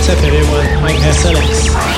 What's up everyone? I'm SLX.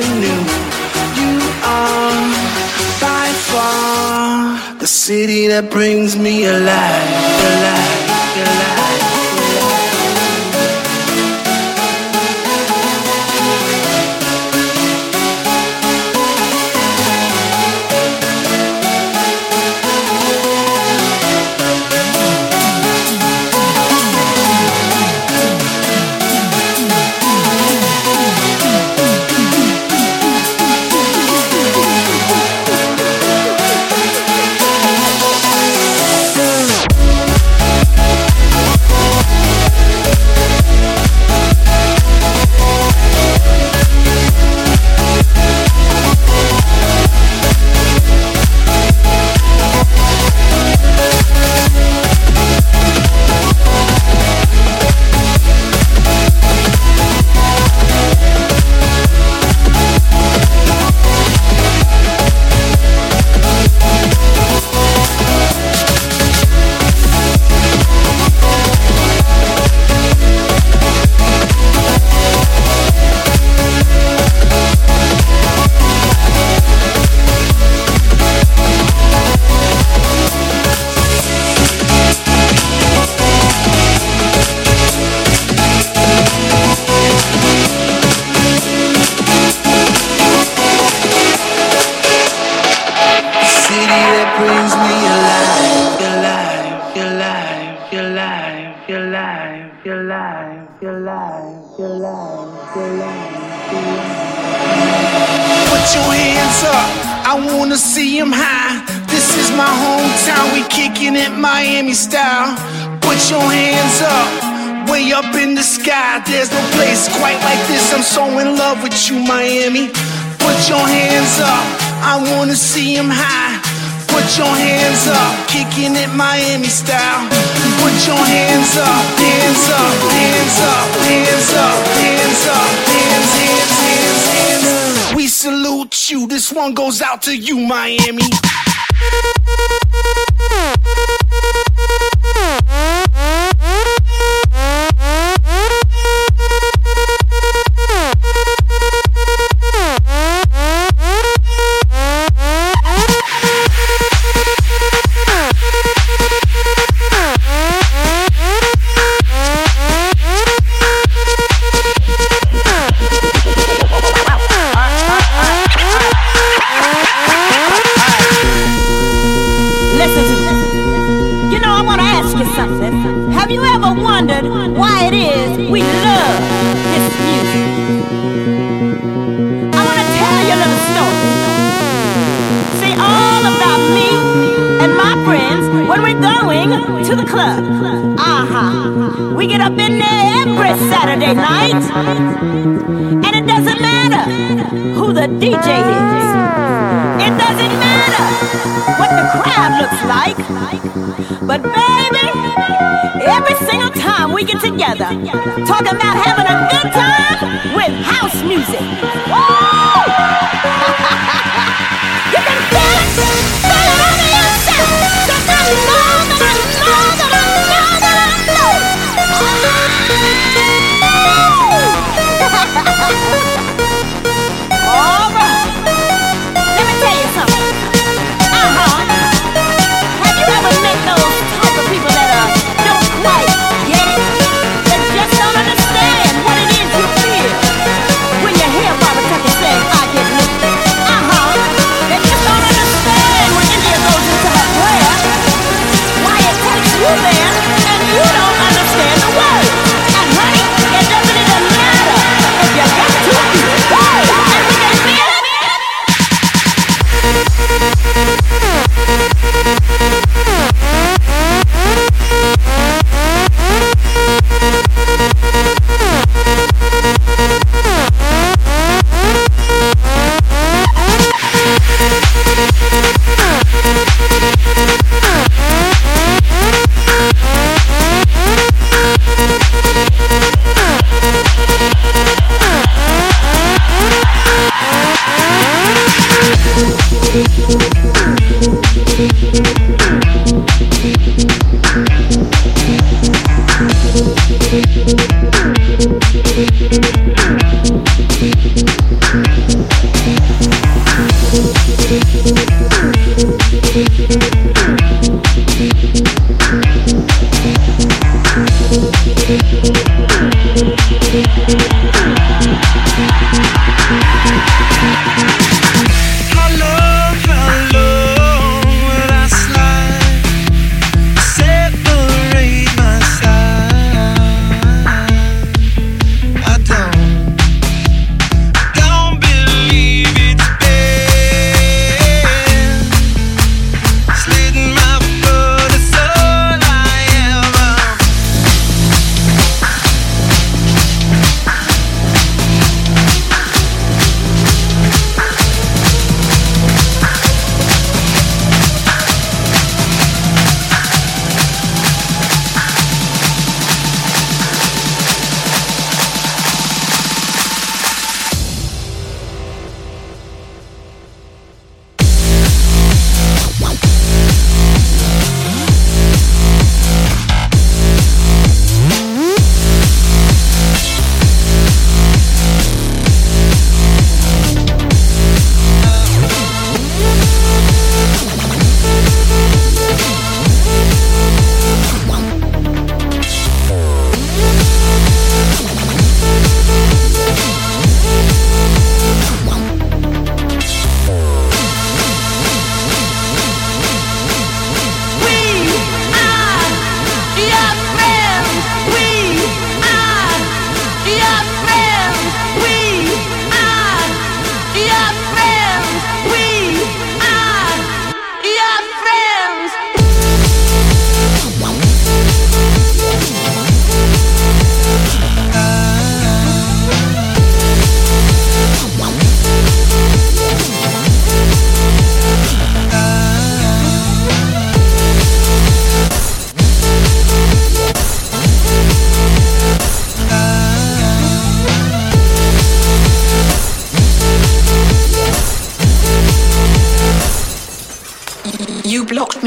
Something new. You are by far the city that brings me alive, alive, alive. Put your hands up, way up in the sky. There's no place quite like this. I'm so in love with you, Miami. Put your hands up, I wanna see see 'em high. Put your hands up, kicking it Miami style. Put your hands up, hands up, hands up, hands up, hands up, hands, hands, hands, hands. We salute you. This one goes out to you, Miami. Listen to me. You know, I want to ask you something. Have you ever wondered why it is we love this music? I want to tell you a little story. See, all about me and my friends when we're going to the club. Uh-huh. We get up in there every Saturday night. And it doesn't matter who the DJ is. It doesn't matter what the crowd looks like. But baby, every single time we get together, talking about having a good time with house music. Woo! you can feel it, feel it.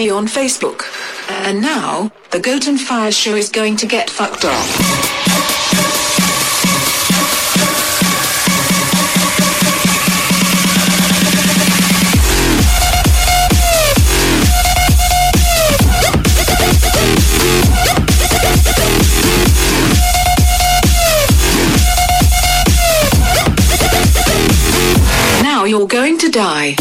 On Facebook. And now, the Goat and Fire show is going to get fucked up. Now you're going to die.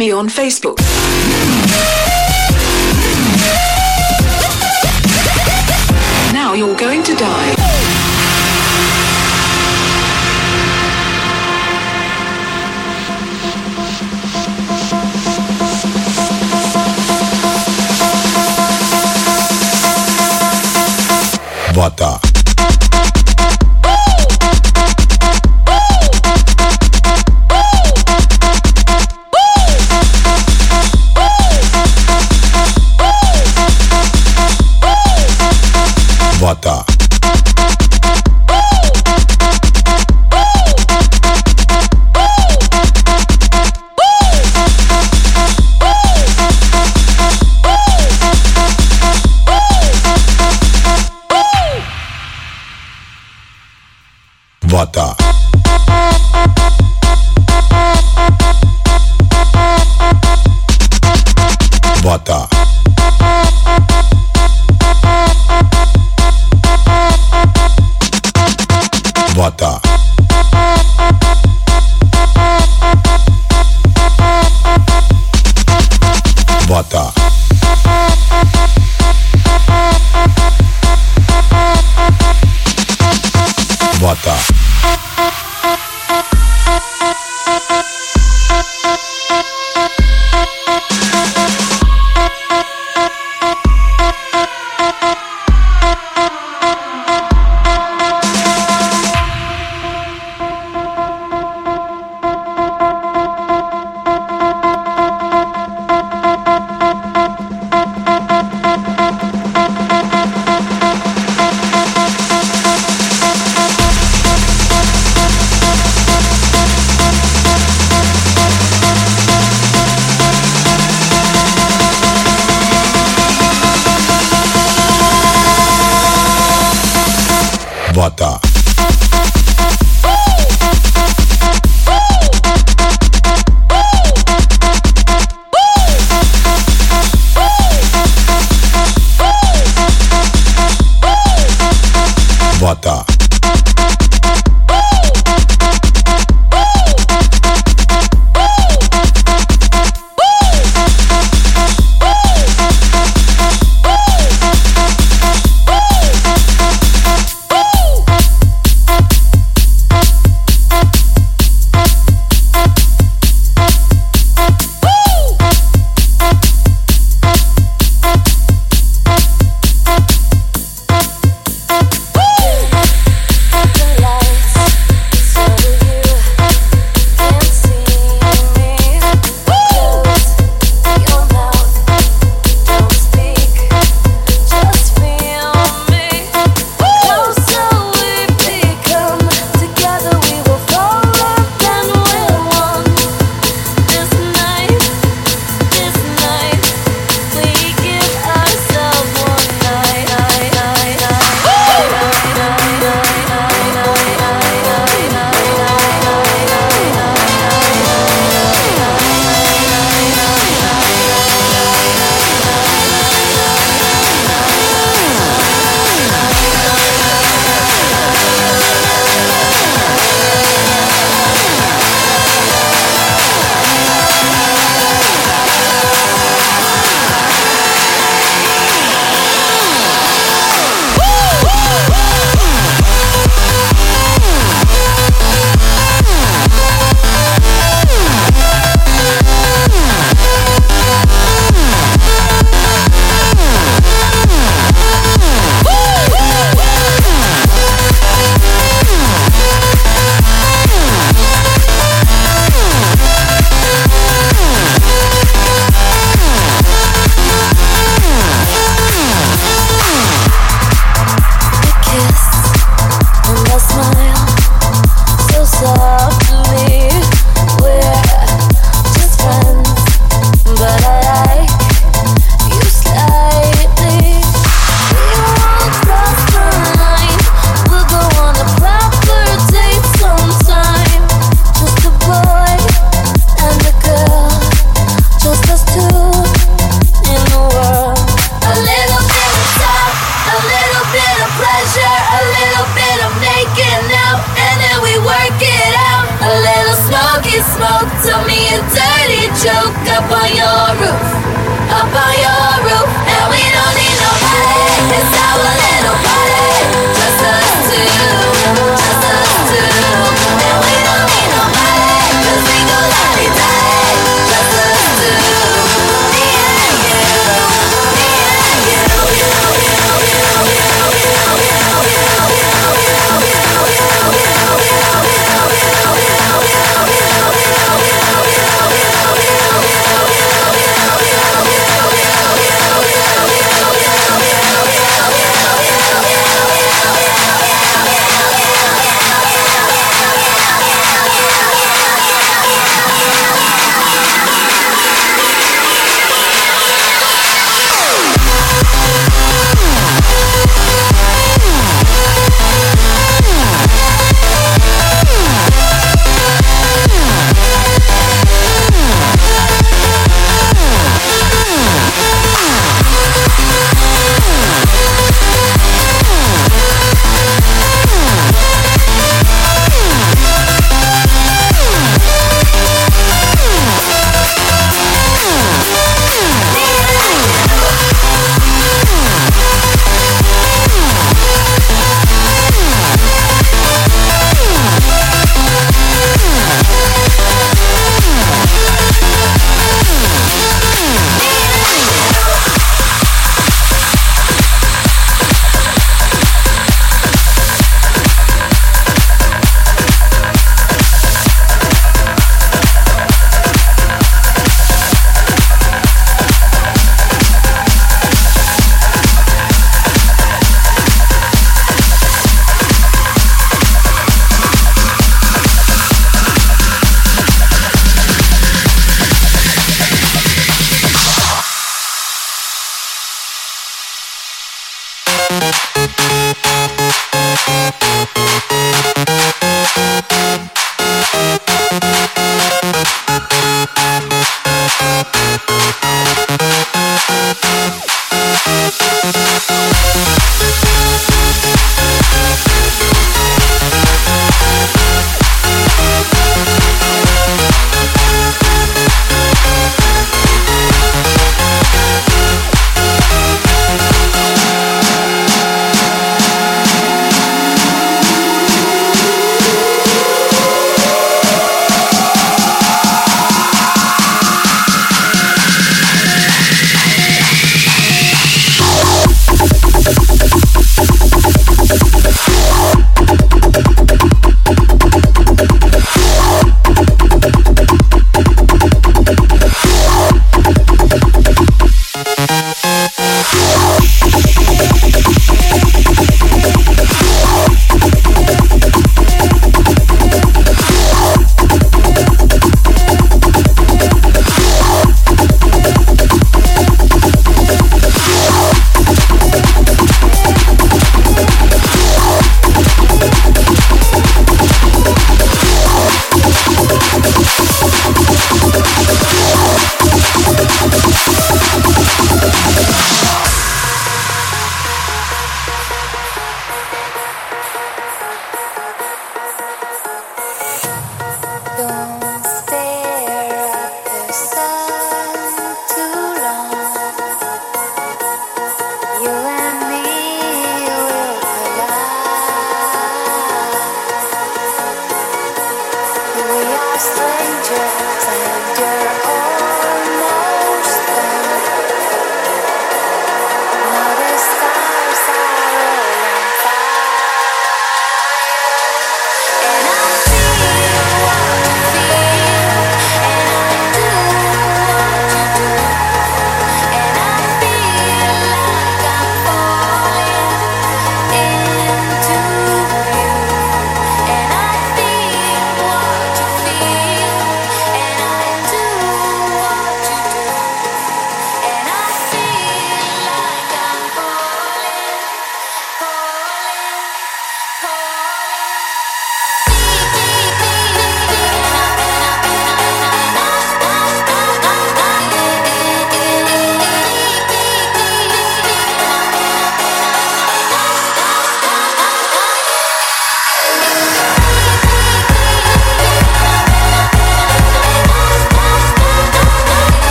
Me on Facebook. Now you're going to die. Vata.